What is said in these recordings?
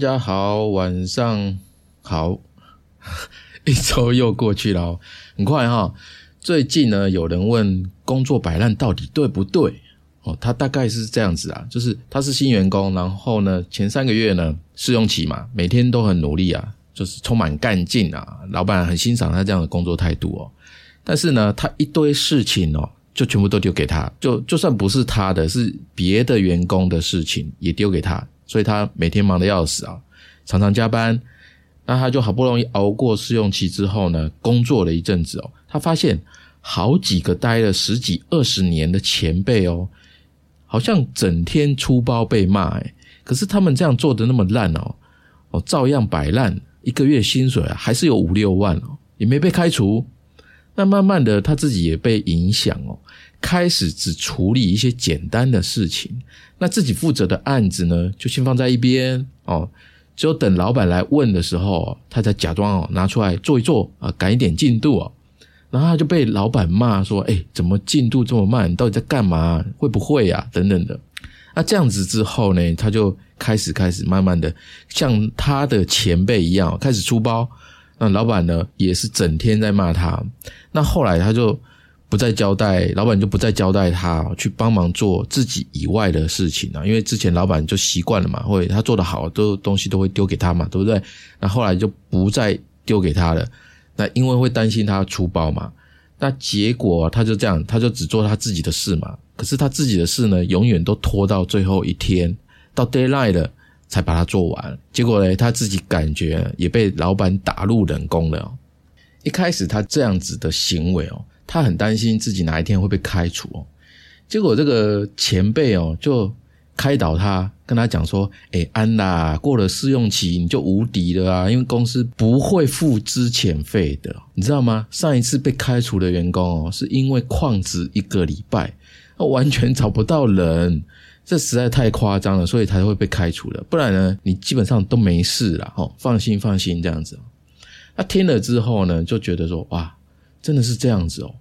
大家好，晚上好，一周又过去了，很快哈。最近呢，有人问工作摆烂到底对不对？哦，他大概是这样子啊，就是他是新员工，然后呢，前三个月呢试用期嘛，每天都很努力啊，就是充满干劲啊，老板很欣赏他这样的工作态度哦。但是呢，他一堆事情哦。就全部都丢给他，就就算不是他的，是别的员工的事情也丢给他，所以他每天忙得要死啊，常常加班。那他就好不容易熬过试用期之后呢，工作了一阵子哦，他发现好几个待了十几二十年的前辈哦，好像整天出包被骂哎，可是他们这样做的那么烂哦，哦照样摆烂，一个月薪水啊还是有五六万哦，也没被开除。那慢慢的，他自己也被影响哦，开始只处理一些简单的事情。那自己负责的案子呢，就先放在一边哦，只有等老板来问的时候，他才假装哦拿出来做一做啊，赶一点进度哦。然后他就被老板骂说：“哎，怎么进度这么慢？到底在干嘛？会不会呀？等等的。”那这样子之后呢，他就开始开始慢慢的像他的前辈一样开始出包。那老板呢，也是整天在骂他。那后来他就不再交代，老板就不再交代他去帮忙做自己以外的事情了。因为之前老板就习惯了嘛，会他做的好，都东西都会丢给他嘛，对不对？那后来就不再丢给他了。那因为会担心他出包嘛。那结果他就这样，他就只做他自己的事嘛。可是他自己的事呢，永远都拖到最后一天，到 deadline 了。才把它做完，结果呢，他自己感觉也被老板打入冷宫了。一开始他这样子的行为哦，他很担心自己哪一天会被开除哦。结果这个前辈哦，就开导他，跟他讲说：“哎，安娜，过了试用期你就无敌了啊，因为公司不会付资遣费的，你知道吗？上一次被开除的员工哦，是因为旷职一个礼拜，完全找不到人。”这实在太夸张了，所以才会被开除了。不然呢，你基本上都没事了。哦，放心放心，这样子。他听了之后呢，就觉得说，哇，真的是这样子哦。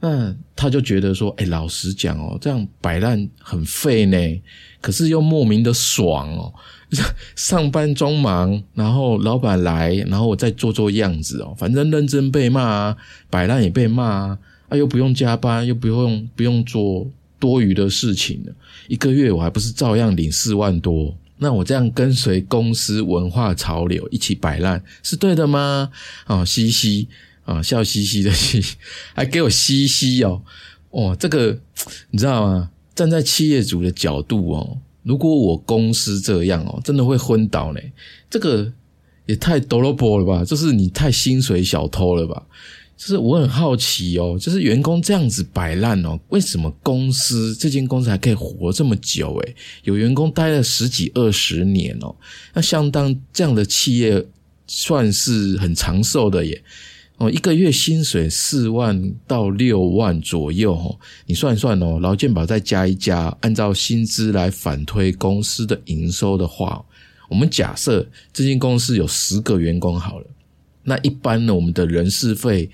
那他就觉得说，哎，老实讲哦，这样摆烂很废呢，可是又莫名的爽哦。上班装忙，然后老板来，然后我再做做样子哦，反正认真被骂，摆烂也被骂，啊，又不用加班，又不用不用做。多余的事情，一个月我还不是照样领四万多？那我这样跟随公司文化潮流一起摆烂是对的吗？啊，嘻嘻啊，笑嘻嘻的嘻，还给我嘻嘻哦，哦，这个你知道吗？站在企业主的角度哦，如果我公司这样哦，真的会昏倒嘞。这个也太 d o 波了吧？就是你太薪水小偷了吧？就是我很好奇哦，就是员工这样子摆烂哦，为什么公司这间公司还可以活这么久？诶有员工待了十几二十年哦，那相当这样的企业算是很长寿的耶。一个月薪水四万到六万左右哦，你算一算哦，劳健保再加一加，按照薪资来反推公司的营收的话，我们假设这间公司有十个员工好了。那一般呢，我们的人事费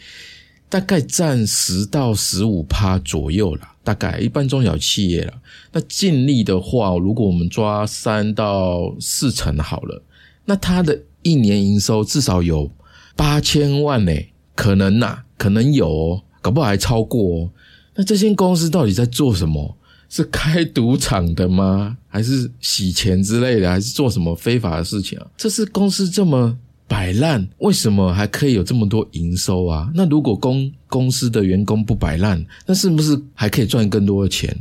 大概占十到十五趴左右啦，大概一般中小企业啦。那尽力的话，如果我们抓三到四成好了，那他的一年营收至少有八千万呢，可能呐，可能有，哦搞不好还超过。哦那这间公司到底在做什么？是开赌场的吗？还是洗钱之类的？还是做什么非法的事情啊？这是公司这么。摆烂，为什么还可以有这么多营收啊？那如果公公司的员工不摆烂，那是不是还可以赚更多的钱？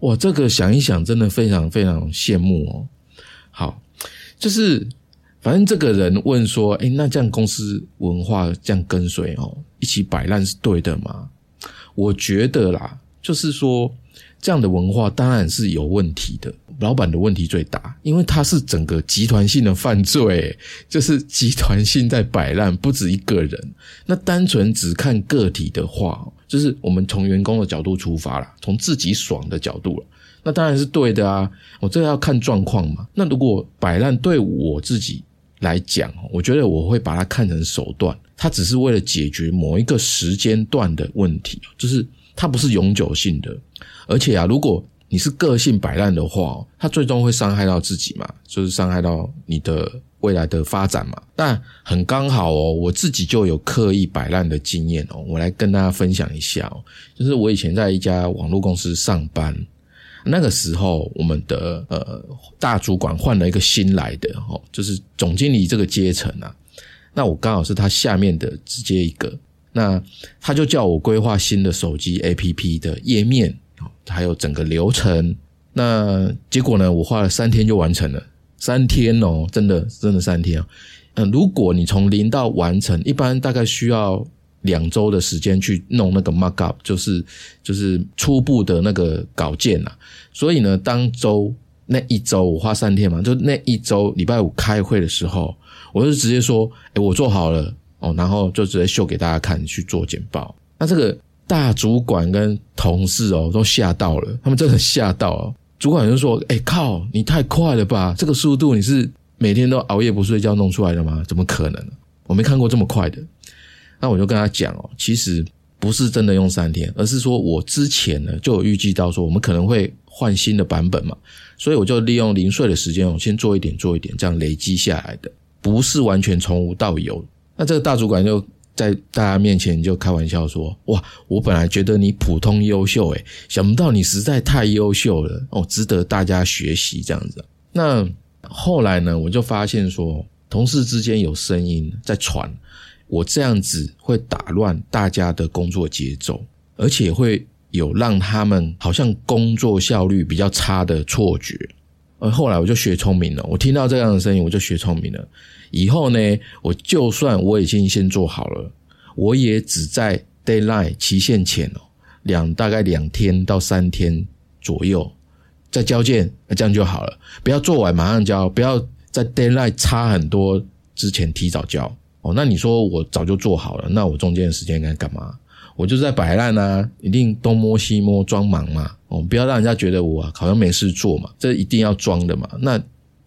哇，这个想一想，真的非常非常羡慕哦。好，就是反正这个人问说：“哎，那这样公司文化这样跟随哦，一起摆烂是对的吗？”我觉得啦，就是说。这样的文化当然是有问题的，老板的问题最大，因为他是整个集团性的犯罪，就是集团性在摆烂，不止一个人。那单纯只看个体的话，就是我们从员工的角度出发了，从自己爽的角度了，那当然是对的啊。我这要看状况嘛。那如果摆烂对我自己来讲，我觉得我会把它看成手段，它只是为了解决某一个时间段的问题，就是。它不是永久性的，而且啊，如果你是个性摆烂的话，它最终会伤害到自己嘛，就是伤害到你的未来的发展嘛。但很刚好哦，我自己就有刻意摆烂的经验哦，我来跟大家分享一下哦。就是我以前在一家网络公司上班，那个时候我们的呃大主管换了一个新来的哦，就是总经理这个阶层啊。那我刚好是他下面的直接一个，那他就叫我规划新的手机 APP 的页面。还有整个流程，那结果呢？我花了三天就完成了，三天哦，真的真的三天啊。嗯，如果你从零到完成，一般大概需要两周的时间去弄那个 markup，就是就是初步的那个稿件啊。所以呢，当周那一周我花三天嘛，就那一周礼拜五开会的时候，我就直接说：“哎，我做好了哦。”然后就直接秀给大家看，去做简报。那这个。大主管跟同事哦都吓到了，他们真的吓到了。主管就说：“哎靠，你太快了吧！这个速度你是每天都熬夜不睡觉弄出来的吗？怎么可能？我没看过这么快的。”那我就跟他讲哦，其实不是真的用三天，而是说我之前呢就有预计到说我们可能会换新的版本嘛，所以我就利用零碎的时间，我先做一点做一点，这样累积下来的，不是完全从无到有。那这个大主管就。在大家面前就开玩笑说：“哇，我本来觉得你普通优秀，诶，想不到你实在太优秀了哦，值得大家学习这样子。”那后来呢，我就发现说，同事之间有声音在传，我这样子会打乱大家的工作节奏，而且会有让他们好像工作效率比较差的错觉。而后来我就学聪明了，我听到这样的声音，我就学聪明了。以后呢，我就算我已经先做好了，我也只在 deadline 期限前哦，两大概两天到三天左右再交件，那这样就好了。不要做完马上交，不要在 deadline 差很多之前提早交哦。那你说我早就做好了，那我中间的时间该干嘛？我就是在摆烂啊，一定东摸西摸装忙嘛哦，不要让人家觉得我好像没事做嘛，这一定要装的嘛。那。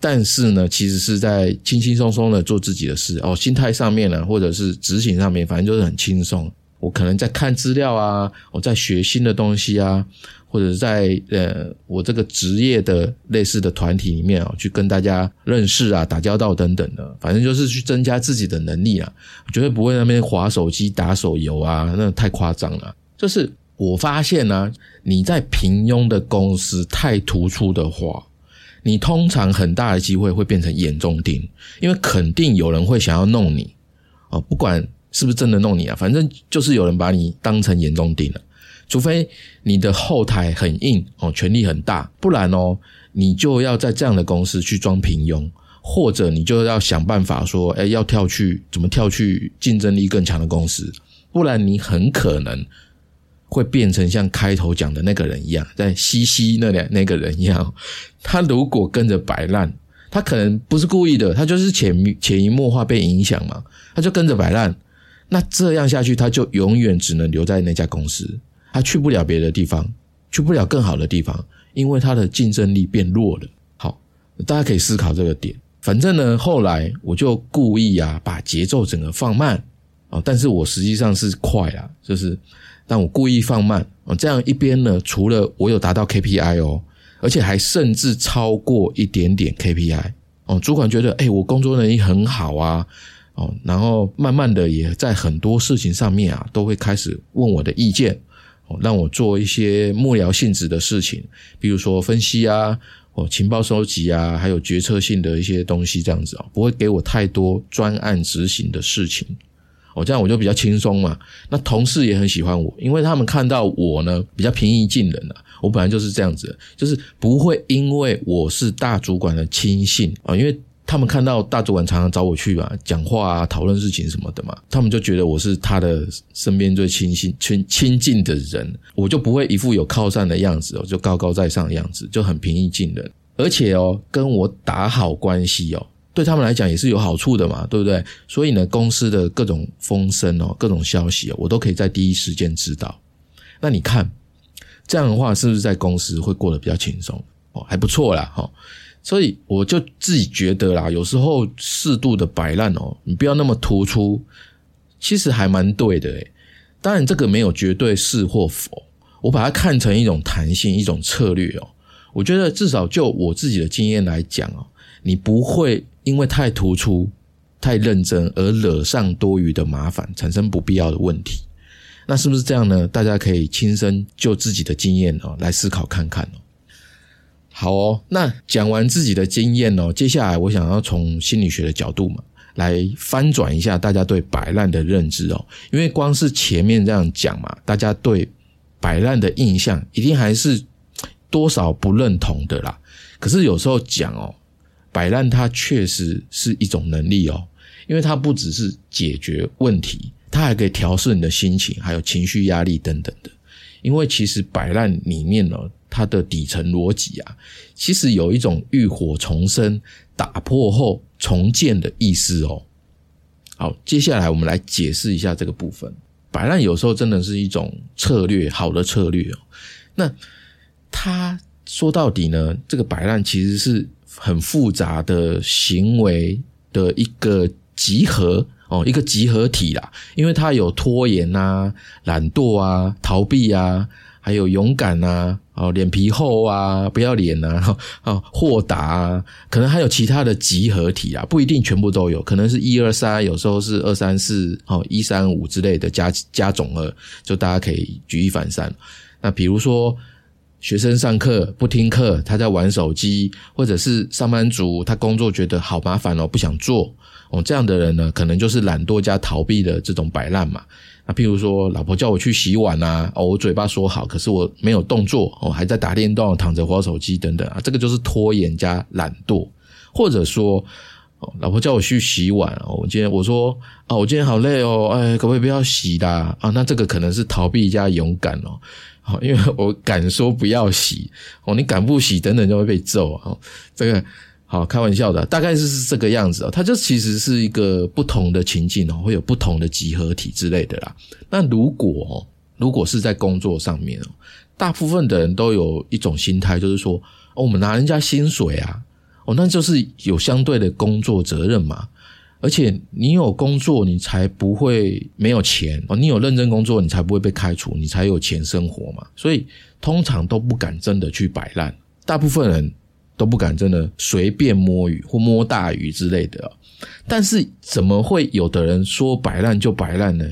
但是呢，其实是在轻轻松松的做自己的事哦，心态上面呢，或者是执行上面，反正就是很轻松。我可能在看资料啊，我在学新的东西啊，或者在呃，我这个职业的类似的团体里面啊，去跟大家认识啊，打交道等等的，反正就是去增加自己的能力啊，绝对不会那边划手机打手游啊，那太夸张了。就是我发现呢，你在平庸的公司太突出的话。你通常很大的机会会变成眼中钉，因为肯定有人会想要弄你哦，不管是不是真的弄你啊，反正就是有人把你当成眼中钉了。除非你的后台很硬哦，权力很大，不然哦，你就要在这样的公司去装平庸，或者你就要想办法说，哎，要跳去怎么跳去竞争力更强的公司，不然你很可能。会变成像开头讲的那个人一样，在西西那两那个人一样，他如果跟着摆烂，他可能不是故意的，他就是潜潜移默化被影响嘛，他就跟着摆烂，那这样下去，他就永远只能留在那家公司，他去不了别的地方，去不了更好的地方，因为他的竞争力变弱了。好，大家可以思考这个点。反正呢，后来我就故意啊，把节奏整个放慢啊，但是我实际上是快啊，就是。但我故意放慢哦，这样一边呢，除了我有达到 KPI 哦，而且还甚至超过一点点 KPI 哦。主管觉得，哎，我工作能力很好啊，哦，然后慢慢的也在很多事情上面啊，都会开始问我的意见，让我做一些幕僚性质的事情，比如说分析啊，哦，情报收集啊，还有决策性的一些东西这样子啊，不会给我太多专案执行的事情。哦这样我就比较轻松嘛，那同事也很喜欢我，因为他们看到我呢比较平易近人啊。我本来就是这样子，就是不会因为我是大主管的亲信啊，因为他们看到大主管常常找我去嘛，讲话啊、讨论事情什么的嘛，他们就觉得我是他的身边最亲信、亲亲近的人，我就不会一副有靠山的样子哦，就高高在上的样子，就很平易近人，而且哦，跟我打好关系哦。对他们来讲也是有好处的嘛，对不对？所以呢，公司的各种风声哦，各种消息哦，我都可以在第一时间知道。那你看这样的话，是不是在公司会过得比较轻松？哦，还不错啦，哈。所以我就自己觉得啦，有时候适度的摆烂哦，你不要那么突出，其实还蛮对的诶。当然，这个没有绝对是或否，我把它看成一种弹性，一种策略哦。我觉得至少就我自己的经验来讲哦，你不会因为太突出、太认真而惹上多余的麻烦，产生不必要的问题。那是不是这样呢？大家可以亲身就自己的经验哦来思考看看哦。好哦，那讲完自己的经验哦，接下来我想要从心理学的角度嘛，来翻转一下大家对摆烂的认知哦。因为光是前面这样讲嘛，大家对摆烂的印象一定还是。多少不认同的啦，可是有时候讲哦，摆烂它确实是一种能力哦，因为它不只是解决问题，它还可以调试你的心情，还有情绪压力等等的。因为其实摆烂里面呢，它的底层逻辑啊，其实有一种浴火重生、打破后重建的意思哦。好，接下来我们来解释一下这个部分。摆烂有时候真的是一种策略，好的策略哦。那他说到底呢，这个摆烂其实是很复杂的行为的一个集合哦，一个集合体啦。因为它有拖延啊、懒惰啊、逃避啊，还有勇敢啊、哦脸皮厚啊、不要脸啊、豁达啊，可能还有其他的集合体啊，不一定全部都有，可能是一二三，有时候是二三四哦一三五之类的加加总额，就大家可以举一反三。那比如说。学生上课不听课，他在玩手机，或者是上班族，他工作觉得好麻烦哦，不想做哦。这样的人呢，可能就是懒惰加逃避的这种摆烂嘛。譬如说，老婆叫我去洗碗啊，哦，我嘴巴说好，可是我没有动作哦，还在打电动、躺着玩手机等等啊，这个就是拖延加懒惰。或者说，老婆叫我去洗碗，我今天我说啊，我今天好累哦，哎，可不可以不要洗啦？啊，那这个可能是逃避加勇敢哦。好，因为我敢说不要洗哦，你敢不洗等等就会被揍啊！这个好开玩笑的，大概是是这个样子哦。它就其实是一个不同的情境哦，会有不同的集合体之类的啦。那如果哦如果是在工作上面哦，大部分的人都有一种心态，就是说哦，我们拿人家薪水啊，哦，那就是有相对的工作责任嘛。而且你有工作，你才不会没有钱哦。你有认真工作，你才不会被开除，你才有钱生活嘛。所以通常都不敢真的去摆烂，大部分人都不敢真的随便摸鱼或摸大鱼之类的。但是怎么会有的人说摆烂就摆烂呢？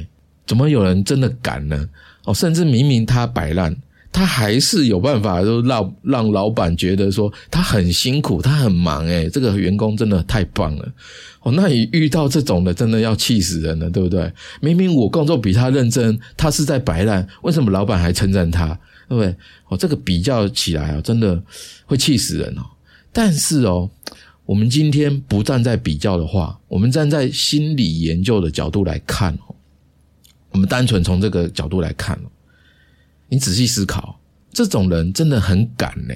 怎么有人真的敢呢？哦，甚至明明他摆烂。他还是有办法，就让让老板觉得说他很辛苦，他很忙，诶这个员工真的太棒了哦。那你遇到这种的，真的要气死人了，对不对？明明我工作比他认真，他是在摆烂，为什么老板还称赞他？对不对？哦，这个比较起来啊，真的会气死人哦。但是哦，我们今天不站在比较的话，我们站在心理研究的角度来看哦，我们单纯从这个角度来看哦。你仔细思考，这种人真的很敢呢，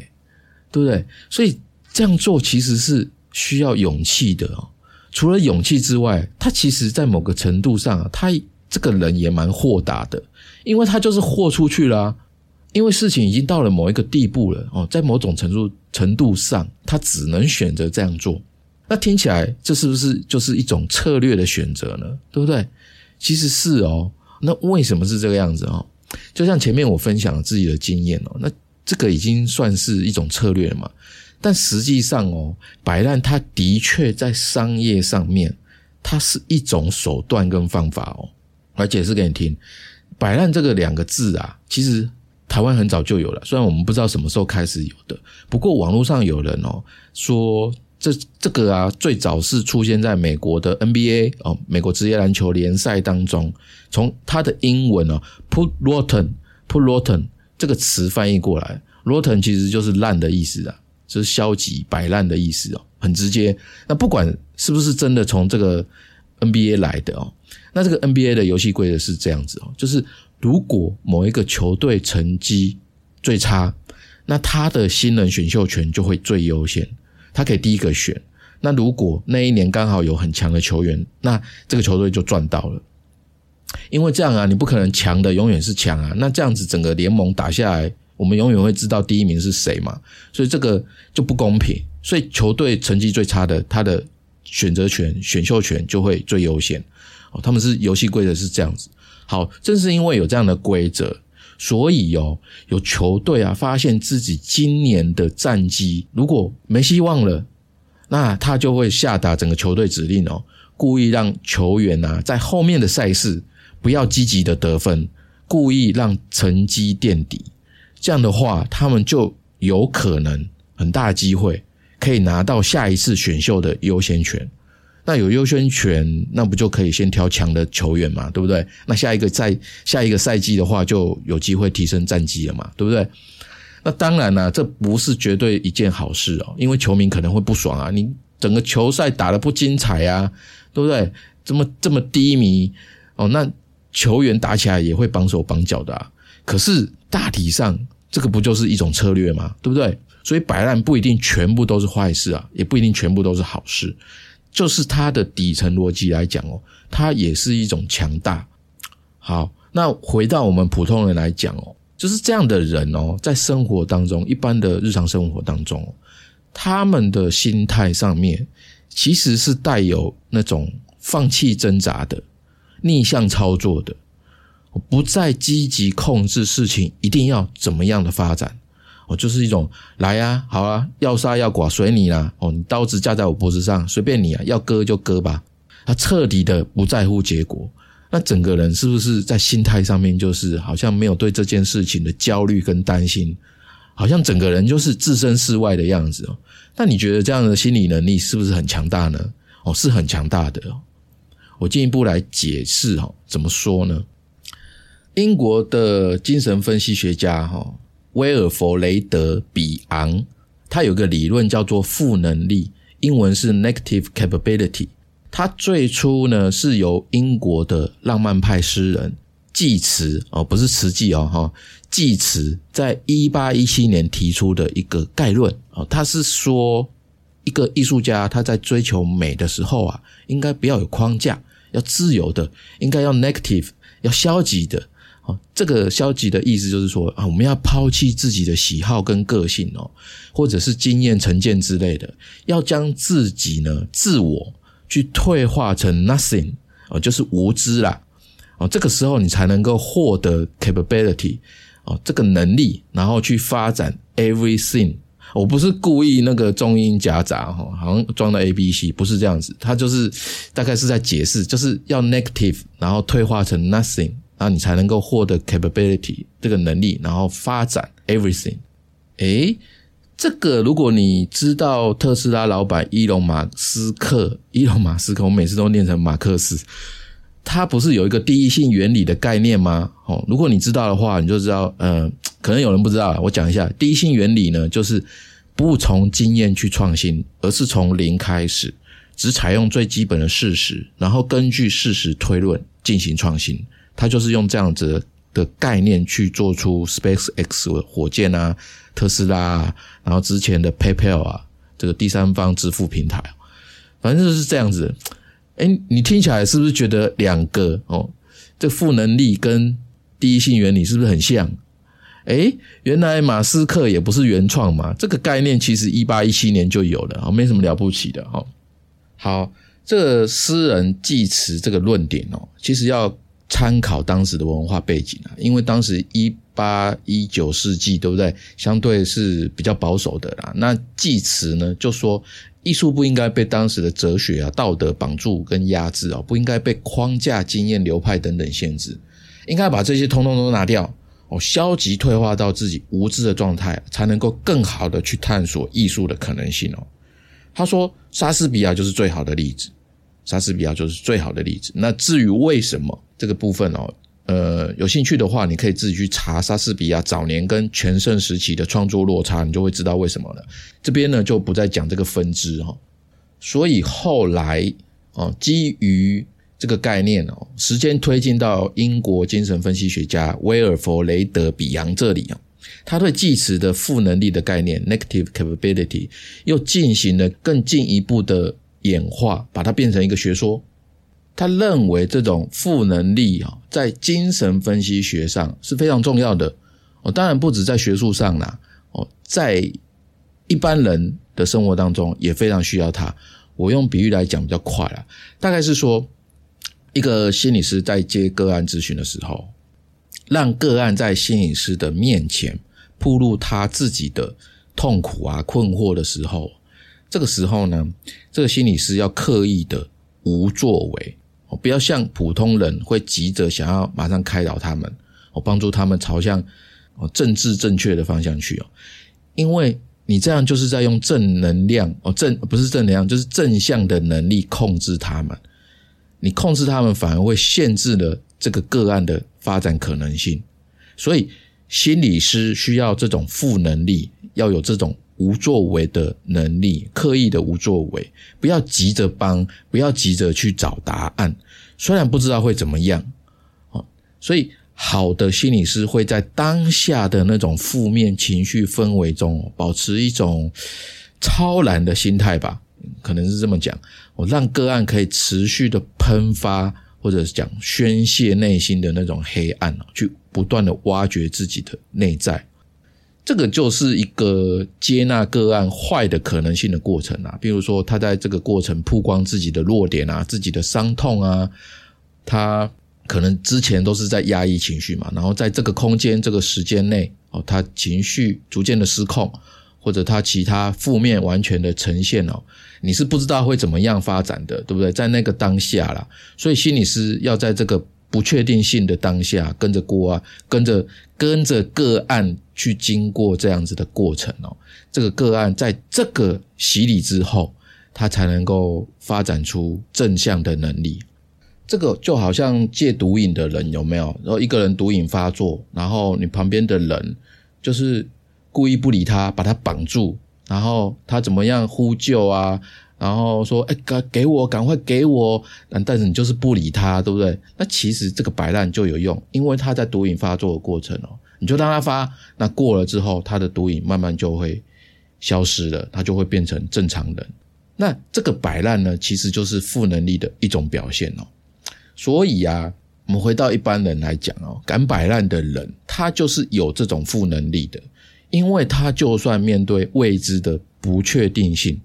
对不对？所以这样做其实是需要勇气的哦。除了勇气之外，他其实在某个程度上，他这个人也蛮豁达的，因为他就是豁出去了。因为事情已经到了某一个地步了哦，在某种程度程度上，他只能选择这样做。那听起来，这是不是就是一种策略的选择呢？对不对？其实是哦。那为什么是这个样子哦？就像前面我分享了自己的经验哦，那这个已经算是一种策略了嘛？但实际上哦，摆烂它的确在商业上面，它是一种手段跟方法哦。来解释给你听，摆烂这个两个字啊，其实台湾很早就有了，虽然我们不知道什么时候开始有的，不过网络上有人哦说。这这个啊，最早是出现在美国的 NBA 哦，美国职业篮球联赛当中。从它的英文哦，put rotten，put rotten 这个词翻译过来，rotten 其实就是烂的意思啊，就是消极摆烂的意思哦，很直接。那不管是不是真的从这个 NBA 来的哦，那这个 NBA 的游戏规则是这样子哦，就是如果某一个球队成绩最差，那他的新人选秀权就会最优先。他可以第一个选，那如果那一年刚好有很强的球员，那这个球队就赚到了。因为这样啊，你不可能强的永远是强啊，那这样子整个联盟打下来，我们永远会知道第一名是谁嘛，所以这个就不公平。所以球队成绩最差的，他的选择权、选秀权就会最优先。哦，他们是游戏规则是这样子。好，正是因为有这样的规则，所以哦，有球队啊发现自己今年的战绩如果没希望了，那他就会下达整个球队指令哦，故意让球员啊在后面的赛事不要积极的得分，故意让成绩垫底。这样的话，他们就有可能很大机会可以拿到下一次选秀的优先权。那有优先权，那不就可以先挑强的球员嘛，对不对？那下一个赛下一个赛季的话，就有机会提升战绩了嘛，对不对？那当然了，这不是绝对一件好事哦，因为球迷可能会不爽啊，你整个球赛打得不精彩啊，对不对？这么这么低迷哦，那球员打起来也会绑手绑脚的啊。可是大体上，这个不就是一种策略吗？对不对？所以摆烂不一定全部都是坏事啊，也不一定全部都是好事。就是它的底层逻辑来讲哦，它也是一种强大。好，那回到我们普通人来讲哦，就是这样的人哦，在生活当中，一般的日常生活当中，他们的心态上面其实是带有那种放弃挣扎的、逆向操作的，不再积极控制事情一定要怎么样的发展。就是一种来啊，好啊，要杀要剐随你啦。哦，你刀子架在我脖子上，随便你啊，要割就割吧。他彻底的不在乎结果，那整个人是不是在心态上面就是好像没有对这件事情的焦虑跟担心，好像整个人就是置身事外的样子哦。那你觉得这样的心理能力是不是很强大呢？哦，是很强大的。我进一步来解释哈，怎么说呢？英国的精神分析学家哈。威尔弗雷德·比昂，他有个理论叫做负能力，英文是 negative capability。他最初呢是由英国的浪漫派诗人济慈哦，不是慈济哦哈，济慈在一八一七年提出的一个概论哦，他是说一个艺术家他在追求美的时候啊，应该不要有框架，要自由的，应该要 negative，要消极的。哦，这个消极的意思就是说啊，我们要抛弃自己的喜好跟个性哦，或者是经验成见之类的，要将自己呢自我去退化成 nothing 哦，就是无知啦哦，这个时候你才能够获得 capability 哦，这个能力，然后去发展 everything。我不是故意那个中英夹杂哈，好像装到 A B C，不是这样子，他就是大概是在解释，就是要 negative，然后退化成 nothing。那你才能够获得 capability 这个能力，然后发展 everything。诶，这个如果你知道特斯拉老板伊隆马斯克，伊隆马斯克，我每次都念成马克思，他不是有一个第一性原理的概念吗？哦，如果你知道的话，你就知道，嗯，可能有人不知道，我讲一下，第一性原理呢，就是不从经验去创新，而是从零开始，只采用最基本的事实，然后根据事实推论进行创新。他就是用这样子的概念去做出 Space X 火箭啊，特斯拉啊，然后之前的 PayPal 啊，这个第三方支付平台，反正就是这样子。哎，你听起来是不是觉得两个哦，这负能力跟第一性原理是不是很像？哎，原来马斯克也不是原创嘛，这个概念其实一八一七年就有了啊，没什么了不起的哈。好，这个诗人济慈这个论点哦，其实要。参考当时的文化背景啊，因为当时一八一九世纪，对不对？相对是比较保守的啦。那济慈呢，就说艺术不应该被当时的哲学啊、道德绑住跟压制啊，不应该被框架、经验、流派等等限制，应该把这些通通都拿掉哦，消极退化到自己无知的状态，才能够更好的去探索艺术的可能性哦。他说，莎士比亚就是最好的例子。莎士比亚就是最好的例子。那至于为什么这个部分哦，呃，有兴趣的话，你可以自己去查莎士比亚早年跟全盛时期的创作落差，你就会知道为什么了。这边呢就不再讲这个分支哈。所以后来哦，基于这个概念哦，时间推进到英国精神分析学家威尔弗雷德比扬这里啊，他对计词的负能力的概念 （negative capability） 又进行了更进一步的。演化，把它变成一个学说。他认为这种负能力啊，在精神分析学上是非常重要的。哦，当然不止在学术上啦，哦，在一般人的生活当中也非常需要它。我用比喻来讲比较快了，大概是说，一个心理师在接个案咨询的时候，让个案在心理师的面前铺露他自己的痛苦啊、困惑的时候，这个时候呢，这个心理师要刻意的无作为，哦不要像普通人会急着想要马上开导他们，我帮助他们朝向哦政治正确的方向去哦，因为你这样就是在用正能量哦正不是正能量，就是正向的能力控制他们，你控制他们反而会限制了这个个案的发展可能性，所以心理师需要这种负能力，要有这种。无作为的能力，刻意的无作为，不要急着帮，不要急着去找答案。虽然不知道会怎么样，哦，所以好的心理师会在当下的那种负面情绪氛围中，保持一种超然的心态吧，可能是这么讲。我让个案可以持续的喷发，或者讲宣泄内心的那种黑暗，去不断的挖掘自己的内在。这个就是一个接纳个案坏的可能性的过程啊，比如说他在这个过程曝光自己的弱点啊，自己的伤痛啊，他可能之前都是在压抑情绪嘛，然后在这个空间、这个时间内，哦，他情绪逐渐的失控，或者他其他负面完全的呈现哦，你是不知道会怎么样发展的，对不对？在那个当下啦，所以心理师要在这个。不确定性的当下，跟着过啊，跟着跟着个案去经过这样子的过程哦。这个个案在这个洗礼之后，他才能够发展出正向的能力。这个就好像戒毒瘾的人有没有？然后一个人毒瘾发作，然后你旁边的人就是故意不理他，把他绑住，然后他怎么样呼救啊？然后说：“哎，给给我，赶快给我！”但但是你就是不理他，对不对？那其实这个摆烂就有用，因为他在毒瘾发作的过程哦，你就让他发，那过了之后，他的毒瘾慢慢就会消失了，他就会变成正常人。那这个摆烂呢，其实就是负能力的一种表现哦。所以啊，我们回到一般人来讲哦，敢摆烂的人，他就是有这种负能力的，因为他就算面对未知的不确定性。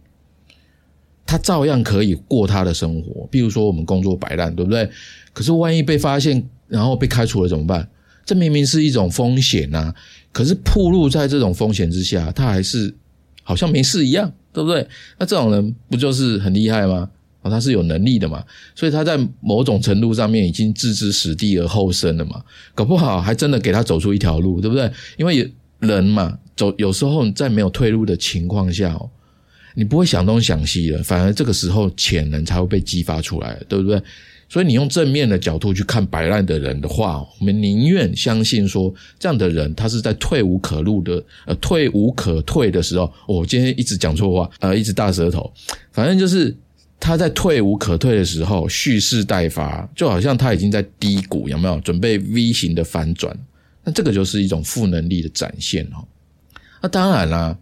他照样可以过他的生活，比如说我们工作摆烂，对不对？可是万一被发现，然后被开除了怎么办？这明明是一种风险呐！可是暴露在这种风险之下，他还是好像没事一样，对不对？那这种人不就是很厉害吗？哦，他是有能力的嘛，所以他在某种程度上面已经置之死地而后生了嘛，搞不好还真的给他走出一条路，对不对？因为人嘛，走有时候在没有退路的情况下。你不会想东想西了，反而这个时候潜能才会被激发出来，对不对？所以你用正面的角度去看摆烂的人的话，我们宁愿相信说这样的人他是在退无可路的呃退无可退的时候。我今天一直讲错话，呃，一直大舌头，反正就是他在退无可退的时候蓄势待发，就好像他已经在低谷，有没有准备 V 型的反转？那这个就是一种负能力的展现哦。那当然啦。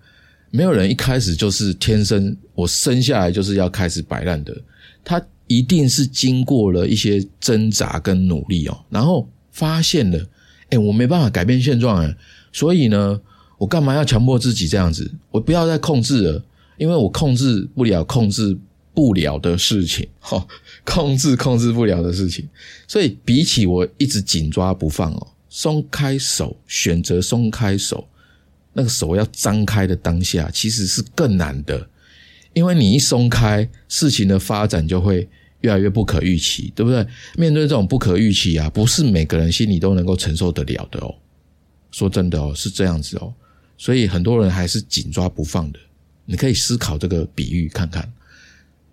没有人一开始就是天生，我生下来就是要开始摆烂的。他一定是经过了一些挣扎跟努力哦，然后发现了，哎，我没办法改变现状哎，所以呢，我干嘛要强迫自己这样子？我不要再控制了，因为我控制不了控制不了的事情，哈，控制控制不了的事情。所以比起我一直紧抓不放哦，松开手，选择松开手。那个手要张开的当下，其实是更难的，因为你一松开，事情的发展就会越来越不可预期，对不对？面对这种不可预期啊，不是每个人心里都能够承受得了的哦。说真的哦，是这样子哦，所以很多人还是紧抓不放的。你可以思考这个比喻看看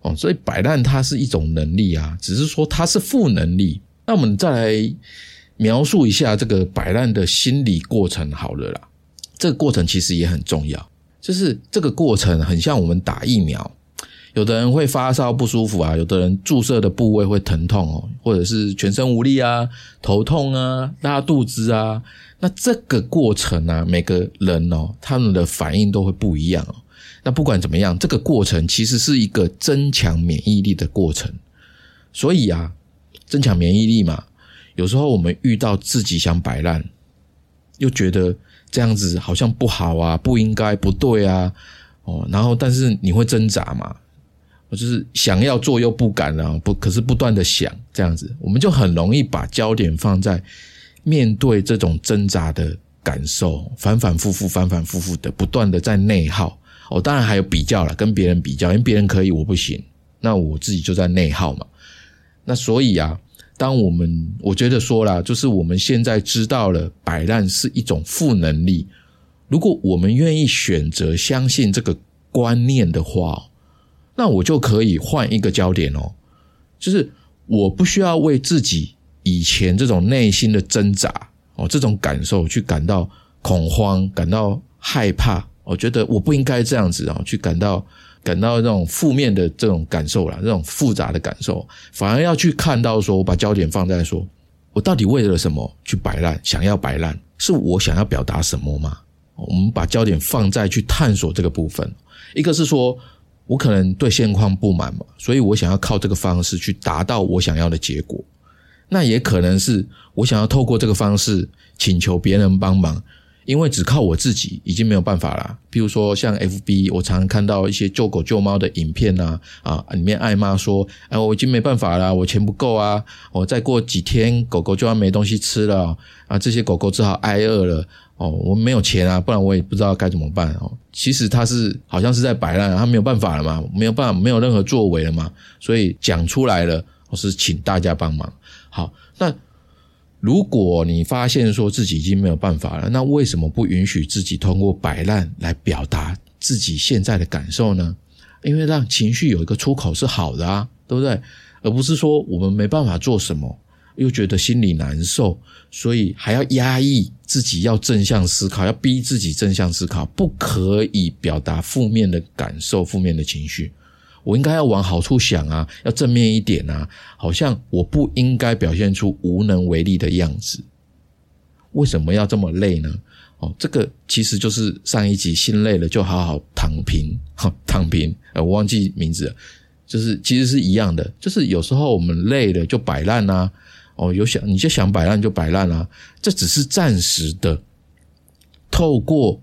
哦。所以摆烂它是一种能力啊，只是说它是负能力。那我们再来描述一下这个摆烂的心理过程好了啦。这个过程其实也很重要，就是这个过程很像我们打疫苗，有的人会发烧不舒服啊，有的人注射的部位会疼痛哦，或者是全身无力啊、头痛啊、拉肚子啊。那这个过程呢，每个人哦，他们的反应都会不一样哦。那不管怎么样，这个过程其实是一个增强免疫力的过程。所以啊，增强免疫力嘛，有时候我们遇到自己想摆烂，又觉得。这样子好像不好啊，不应该，不对啊，哦，然后但是你会挣扎嘛？我就是想要做又不敢啊，不，可是不断的想这样子，我们就很容易把焦点放在面对这种挣扎的感受，反反复复、反反复复的，不断的在内耗。哦，当然还有比较了，跟别人比较，因为别人可以，我不行，那我自己就在内耗嘛。那所以啊，当我们我觉得说了，就是我们现在知道了摆烂是一种负能力。如果我们愿意选择相信这个观念的话，那我就可以换一个焦点哦，就是我不需要为自己以前这种内心的挣扎哦，这种感受去感到恐慌、感到害怕。我觉得我不应该这样子啊，去感到感到这种负面的这种感受啦，这种复杂的感受，反而要去看到说，我把焦点放在说，我到底为了什么去摆烂？想要摆烂，是我想要表达什么吗？我们把焦点放在去探索这个部分。一个是说我可能对现况不满嘛，所以我想要靠这个方式去达到我想要的结果。那也可能是我想要透过这个方式请求别人帮忙。因为只靠我自己已经没有办法了。譬如说，像 FB，我常常看到一些救狗救猫的影片呐，啊，里面爱妈说：“哎，我已经没办法了，我钱不够啊，我再过几天狗狗就要没东西吃了啊，这些狗狗只好挨饿了哦，我没有钱啊，不然我也不知道该怎么办哦。”其实他是好像是在摆烂，他没有办法了嘛，没有办法，没有任何作为了嘛，所以讲出来了，我是请大家帮忙。好，那。如果你发现说自己已经没有办法了，那为什么不允许自己通过摆烂来表达自己现在的感受呢？因为让情绪有一个出口是好的啊，对不对？而不是说我们没办法做什么，又觉得心里难受，所以还要压抑自己，要正向思考，要逼自己正向思考，不可以表达负面的感受、负面的情绪。我应该要往好处想啊，要正面一点啊，好像我不应该表现出无能为力的样子。为什么要这么累呢？哦，这个其实就是上一集心累了就好好躺平，哈，躺平。呃，我忘记名字了，就是其实是一样的，就是有时候我们累了就摆烂啊，哦，有想你就想摆烂就摆烂啊，这只是暂时的，透过。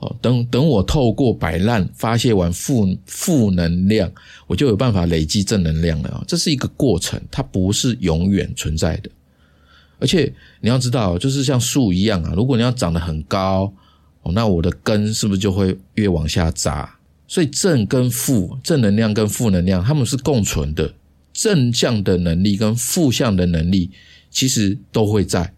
哦，等等，我透过摆烂发泄完负负能量，我就有办法累积正能量了啊！这是一个过程，它不是永远存在的。而且你要知道，就是像树一样啊，如果你要长得很高，哦，那我的根是不是就会越往下扎？所以正跟负，正能量跟负能量，他们是共存的。正向的能力跟负向的能力，其实都会在。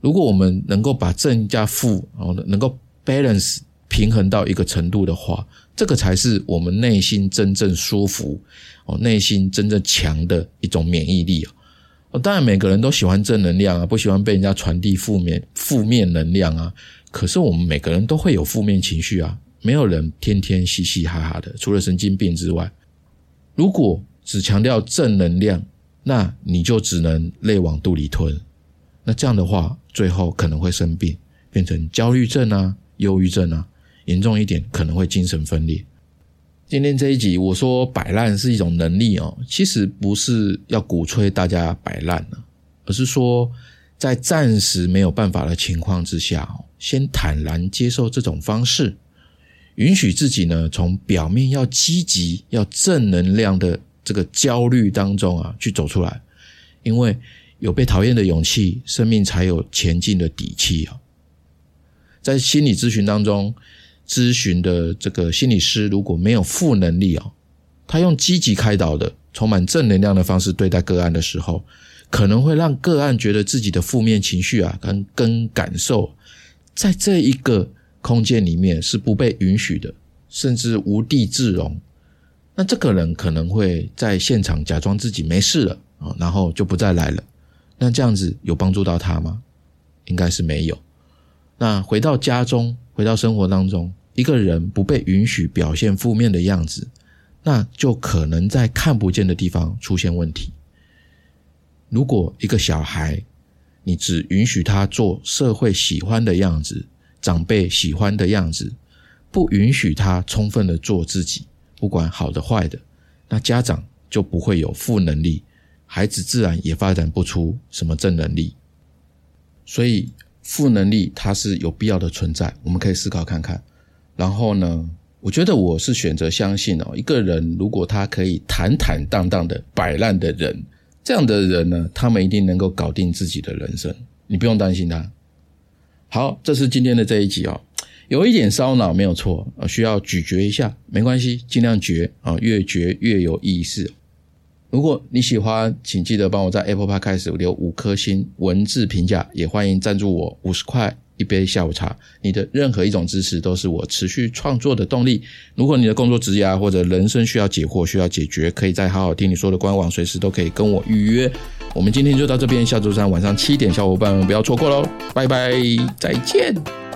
如果我们能够把正加负，然后能够 balance。平衡到一个程度的话，这个才是我们内心真正舒服哦，内心真正强的一种免疫力啊。当然，每个人都喜欢正能量啊，不喜欢被人家传递负面负面能量啊。可是，我们每个人都会有负面情绪啊，没有人天天嘻嘻哈哈的，除了神经病之外。如果只强调正能量，那你就只能泪往肚里吞。那这样的话，最后可能会生病，变成焦虑症啊、忧郁症啊。严重一点可能会精神分裂。今天这一集我说摆烂是一种能力哦，其实不是要鼓吹大家摆烂了，而是说在暂时没有办法的情况之下，先坦然接受这种方式，允许自己呢从表面要积极、要正能量的这个焦虑当中啊去走出来，因为有被讨厌的勇气，生命才有前进的底气啊。在心理咨询当中。咨询的这个心理师如果没有负能力哦，他用积极开导的、充满正能量的方式对待个案的时候，可能会让个案觉得自己的负面情绪啊跟跟感受，在这一个空间里面是不被允许的，甚至无地自容。那这个人可能会在现场假装自己没事了啊，然后就不再来了。那这样子有帮助到他吗？应该是没有。那回到家中，回到生活当中。一个人不被允许表现负面的样子，那就可能在看不见的地方出现问题。如果一个小孩，你只允许他做社会喜欢的样子、长辈喜欢的样子，不允许他充分的做自己，不管好的坏的，那家长就不会有负能力，孩子自然也发展不出什么正能力。所以，负能力它是有必要的存在，我们可以思考看看。然后呢？我觉得我是选择相信哦，一个人如果他可以坦坦荡荡的摆烂的人，这样的人呢，他们一定能够搞定自己的人生你不用担心他。好，这是今天的这一集哦，有一点烧脑没有错，需要咀嚼一下，没关系，尽量嚼啊，越嚼越有意思。如果你喜欢，请记得帮我在 Apple Podcast 留五颗星文字评价，也欢迎赞助我五十块一杯下午茶。你的任何一种支持都是我持续创作的动力。如果你的工作职涯或者人生需要解惑、需要解决，可以在好好听你说的官网随时都可以跟我预约。我们今天就到这边，下周三晚上七点，小伙伴们不要错过喽！拜拜，再见。